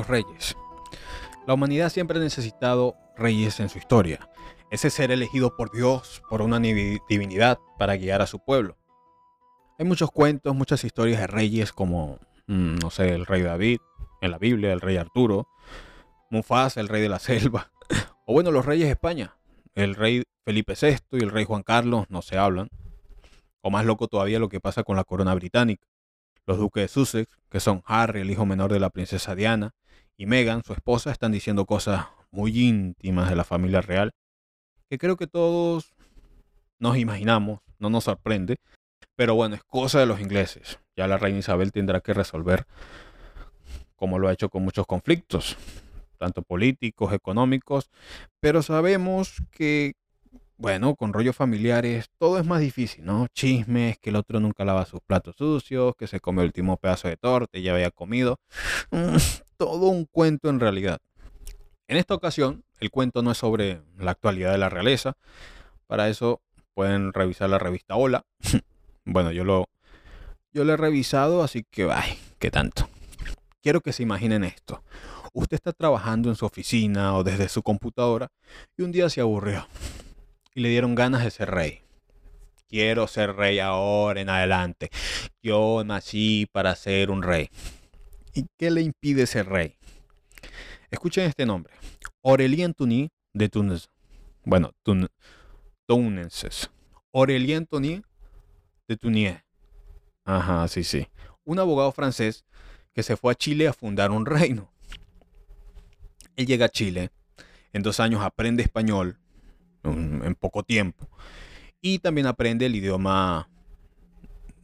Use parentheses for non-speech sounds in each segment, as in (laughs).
los reyes. La humanidad siempre ha necesitado reyes en su historia. Ese ser elegido por Dios, por una divinidad, para guiar a su pueblo. Hay muchos cuentos, muchas historias de reyes como, mm, no sé, el rey David en la Biblia, el rey Arturo, Mufasa, el rey de la selva, (laughs) o bueno, los reyes de España, el rey Felipe VI y el rey Juan Carlos no se hablan. O más loco todavía lo que pasa con la corona británica. Los duques de Sussex, que son Harry, el hijo menor de la princesa Diana, y Meghan, su esposa, están diciendo cosas muy íntimas de la familia real, que creo que todos nos imaginamos, no nos sorprende, pero bueno, es cosa de los ingleses. Ya la reina Isabel tendrá que resolver, como lo ha hecho con muchos conflictos, tanto políticos, económicos, pero sabemos que bueno, con rollos familiares todo es más difícil, ¿no? Chismes, que el otro nunca lava sus platos sucios, que se come el último pedazo de torta y ya había comido. Mm, todo un cuento en realidad. En esta ocasión, el cuento no es sobre la actualidad de la realeza. Para eso pueden revisar la revista Hola. (laughs) bueno, yo lo, yo lo he revisado, así que, ay, qué tanto. Quiero que se imaginen esto. Usted está trabajando en su oficina o desde su computadora y un día se aburrió y le dieron ganas de ser rey. Quiero ser rey ahora en adelante. Yo nací para ser un rey. ¿Y qué le impide ser rey? Escuchen este nombre. Aurelien Tuny de Túnez. Bueno, tun, Tunenses. Aurelien Tuny de Tunier. Ajá, sí, sí. Un abogado francés que se fue a Chile a fundar un reino. Él llega a Chile. En dos años aprende español, en poco tiempo. Y también aprende el idioma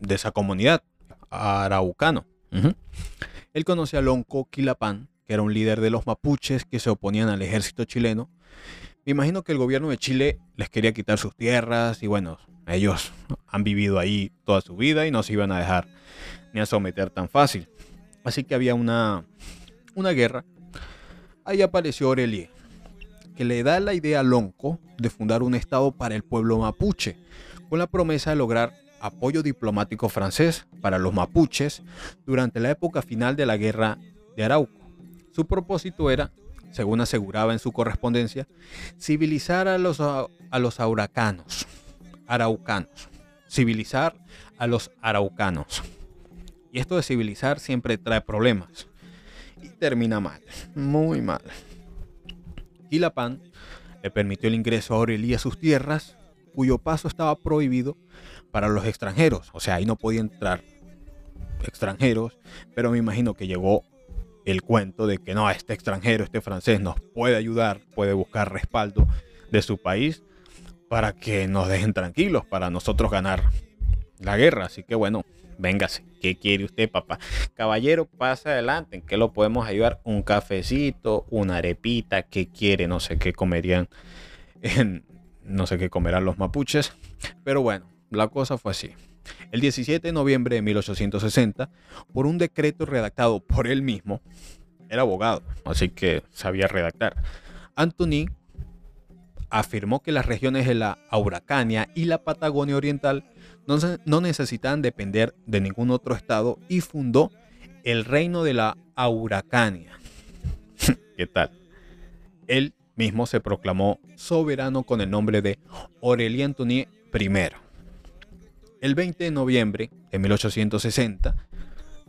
de esa comunidad, araucano. Él conoce a Lonco Quilapán, que era un líder de los mapuches que se oponían al ejército chileno. Me imagino que el gobierno de Chile les quería quitar sus tierras y bueno, ellos han vivido ahí toda su vida y no se iban a dejar ni a someter tan fácil. Así que había una, una guerra. Ahí apareció Aurelie, que le da la idea a Lonco de fundar un estado para el pueblo mapuche, con la promesa de lograr apoyo diplomático francés para los mapuches durante la época final de la guerra de Arauco. Su propósito era, según aseguraba en su correspondencia, civilizar a los, a, los araucanos, civilizar a los araucanos. Y esto de civilizar siempre trae problemas. Y termina mal, muy mal. Quilapán le permitió el ingreso a Aurelia a sus tierras, cuyo paso estaba prohibido para los extranjeros. O sea, ahí no podían entrar extranjeros, pero me imagino que llegó el cuento de que no, este extranjero, este francés nos puede ayudar, puede buscar respaldo de su país para que nos dejen tranquilos, para nosotros ganar la guerra. Así que bueno, véngase. ¿Qué quiere usted, papá? Caballero, pasa adelante. ¿En qué lo podemos ayudar? Un cafecito, una arepita. ¿Qué quiere? No sé qué comerían. no sé qué comerán los mapuches. Pero bueno, la cosa fue así. El 17 de noviembre de 1860, por un decreto redactado por él mismo, era abogado, así que sabía redactar. Anthony afirmó que las regiones de la Auracania y la Patagonia Oriental no, no necesitaban depender de ningún otro estado y fundó el reino de la Auracania. (laughs) ¿Qué tal? Él mismo se proclamó soberano con el nombre de Aurelien Antoni I. El 20 de noviembre de 1860,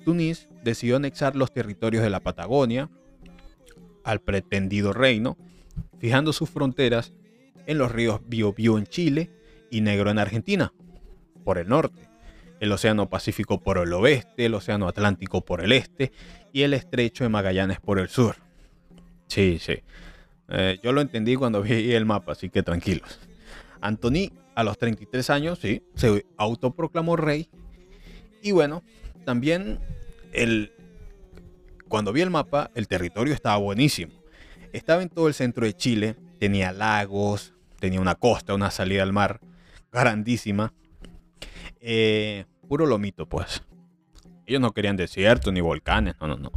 Tunis decidió anexar los territorios de la Patagonia al pretendido reino, fijando sus fronteras en los ríos Biobío en Chile y Negro en Argentina, por el norte, el Océano Pacífico por el oeste, el Océano Atlántico por el este y el Estrecho de Magallanes por el sur. Sí, sí. Eh, yo lo entendí cuando (laughs) vi el mapa, así que tranquilos. Antony, a los 33 años, sí, se autoproclamó rey. Y bueno, también el, cuando vi el mapa, el territorio estaba buenísimo. Estaba en todo el centro de Chile, tenía lagos, tenía una costa, una salida al mar grandísima. Eh, puro lomito, pues. Ellos no querían desierto ni volcanes, no, no, no.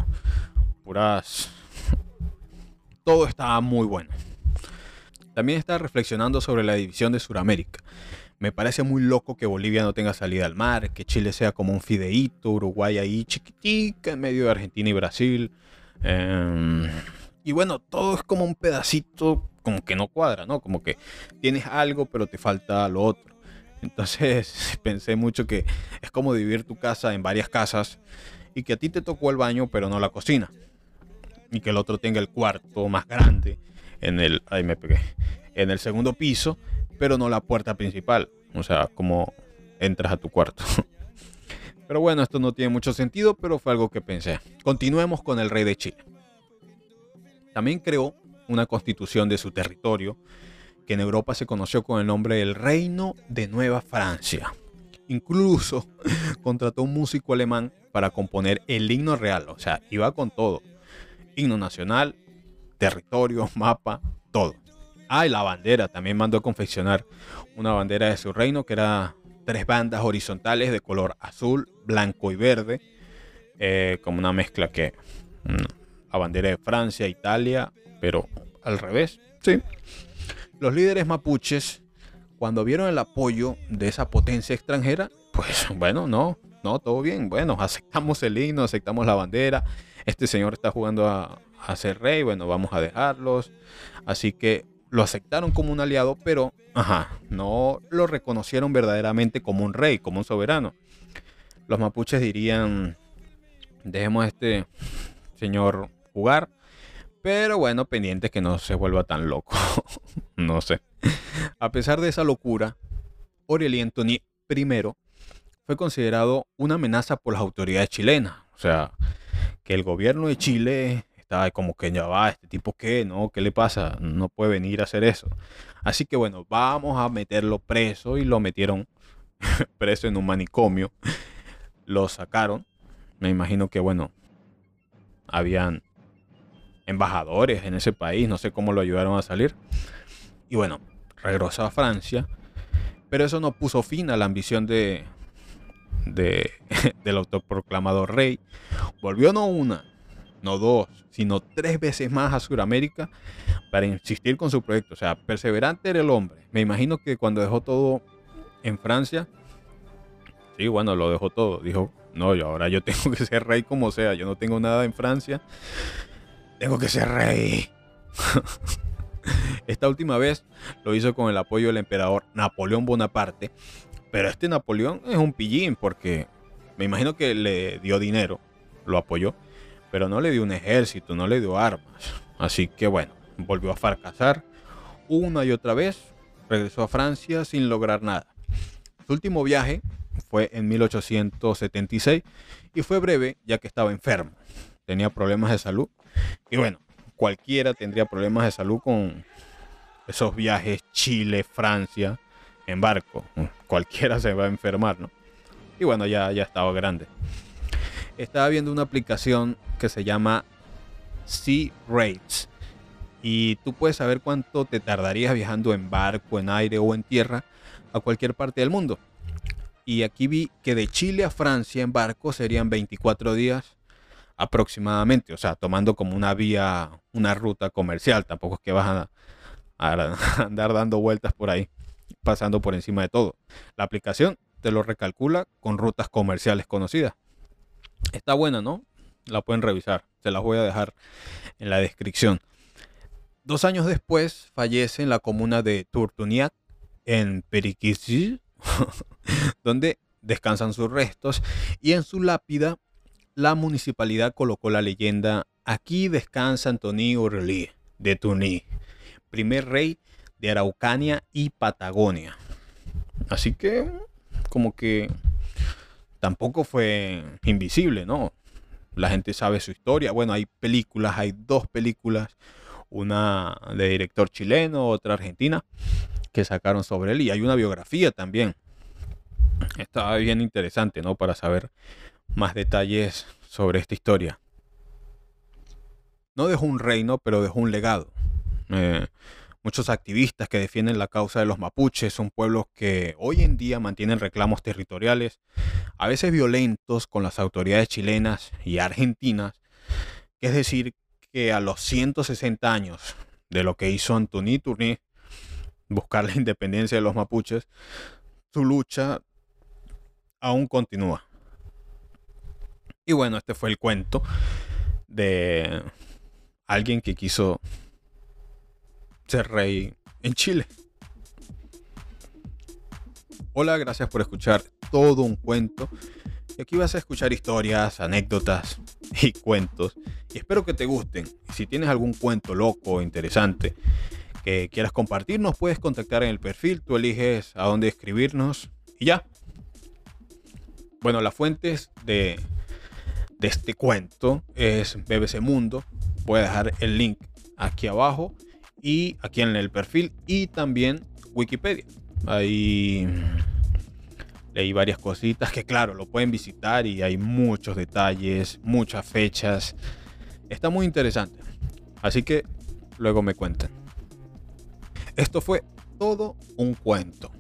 Puras... Todo estaba muy bueno. También estaba reflexionando sobre la división de Sudamérica. Me parece muy loco que Bolivia no tenga salida al mar, que Chile sea como un fideíto, Uruguay ahí chiquitica en medio de Argentina y Brasil, Em, y bueno, todo es como un pedacito como que no cuadra, ¿no? Como que tienes algo pero te falta lo otro. Entonces (laughs) pensé mucho que es como dividir tu casa en varias casas y que a ti te tocó el baño pero no la cocina. Y que el otro tenga el cuarto más grande en el, ahí me pegué, en el segundo piso, pero no la puerta principal. O sea, como entras a tu cuarto. (laughs) Pero bueno, esto no tiene mucho sentido, pero fue algo que pensé. Continuemos con el rey de Chile. También creó una constitución de su territorio que en Europa se conoció con el nombre del Reino de Nueva Francia. Incluso (laughs) contrató un músico alemán para componer el himno real, o sea, iba con todo. Himno nacional, territorio, (laughs) mapa, todo. Ah, y la bandera, también mandó a confeccionar una bandera de su reino que era tres bandas horizontales de color azul, blanco y verde, eh, como una mezcla que mm, la bandera de Francia, Italia, pero al revés, sí. Los líderes mapuches, cuando vieron el apoyo de esa potencia extranjera, pues (laughs) bueno, no, no, todo bien, bueno, aceptamos el himno, aceptamos la bandera, este señor está jugando a, ser rey, bueno, vamos a dejarlos, así que lo aceptaron como un aliado, pero ajá, no lo reconocieron verdaderamente como un rey, como un soberano. Los mapuches dirían, dejemos a este señor jugar, pero bueno, pendiente que no se vuelva tan loco. (laughs) no sé. A pesar de esa locura, Aurelien Tony I fue considerado una amenaza por las autoridades chilenas. O sea, que el gobierno de Chile estaba como que ya va, este tipo qué, ¿no? ¿Qué le pasa? No puede venir a hacer eso. Así que bueno, vamos a meterlo preso y lo metieron (laughs) preso en un manicomio. Lo sacaron. Me imagino que bueno, habían embajadores en ese país, no sé cómo lo ayudaron a salir. Y bueno, regresó a Francia, pero eso no puso fin a la ambición de, de (laughs) del autoproclamado rey. Volvió no una, no dos, sino tres veces más a Sudamérica para insistir con su proyecto. O sea, perseverante era el hombre. Me imagino que cuando dejó todo en Francia, sí, bueno, lo dejó todo. Dijo, no, yo ahora yo (laughs) tengo que ser rey como sea. Yo no tengo nada en Francia. Tengo que ser rey. (laughs) Esta última vez lo hizo con el apoyo del emperador Napoleón Bonaparte. Pero este Napoleón es un pillín porque me imagino que le dio dinero, lo apoyó pero no le dio un ejército, no le dio armas. Así que bueno, volvió a fracasar una y otra vez, regresó a Francia sin lograr nada. Su último viaje fue en 1876 y fue breve ya que estaba enfermo, tenía problemas de salud y bueno, cualquiera tendría problemas de salud con esos viajes Chile, Francia, en barco, cualquiera se va a enfermar, ¿no? Y bueno, ya, ya estaba grande estaba viendo una aplicación que se llama Sea Rates. Y tú puedes saber cuánto te tardarías viajando en barco, en aire o en tierra a cualquier parte del mundo. Y aquí vi que de Chile a Francia en barco serían 24 días aproximadamente. O sea, tomando como una vía, una ruta comercial. Tampoco es que vas a, (laughs) andar dando vueltas por ahí, pasando por encima de todo. La aplicación te lo recalcula con rutas comerciales conocidas. Está buena, ¿no? La pueden revisar. Se las voy a dejar en la descripción. Dos años después fallece en la comuna de Turtuniac, en Periquisi, (laughs) donde descansan sus restos. Y en su lápida, la municipalidad colocó la leyenda: Aquí descansa Antoni Urli de Tuní, primer rey de Araucania y Patagonia. Así que, como que tampoco fue invisible, ¿no? La gente sabe su historia. Bueno, hay películas, hay dos películas, una de director chileno, otra argentina, que sacaron sobre él y hay una biografía también. Está bien interesante, ¿no? Para saber más detalles sobre esta historia. No dejó un reino, pero dejó un legado. Eh, Muchos activistas que defienden la causa de los mapuches son pueblos que hoy en día mantienen reclamos territoriales, a veces violentos, con las autoridades chilenas y argentinas. Es decir, que a los 160 años de lo que hizo Antoni Turni, buscar la independencia de los mapuches, su lucha aún continúa. Y bueno, este fue el cuento. de alguien que quiso ser rey en Chile. Hola, gracias por escuchar todo un cuento. Y aquí vas a escuchar historias, anécdotas y cuentos. Y espero que te gusten. Si tienes algún cuento loco o interesante que quieras compartirnos, puedes contactar en el perfil. Tú eliges a dónde escribirnos y ya. Bueno, las fuentes de, de este cuento es BBC Mundo. Voy a dejar el link aquí abajo y aquí en el perfil y también Wikipedia. Ahí leí varias cositas que claro, lo pueden visitar y hay muchos detalles, muchas fechas. Está muy interesante. Así que luego me cuentan. Esto fue todo un cuento.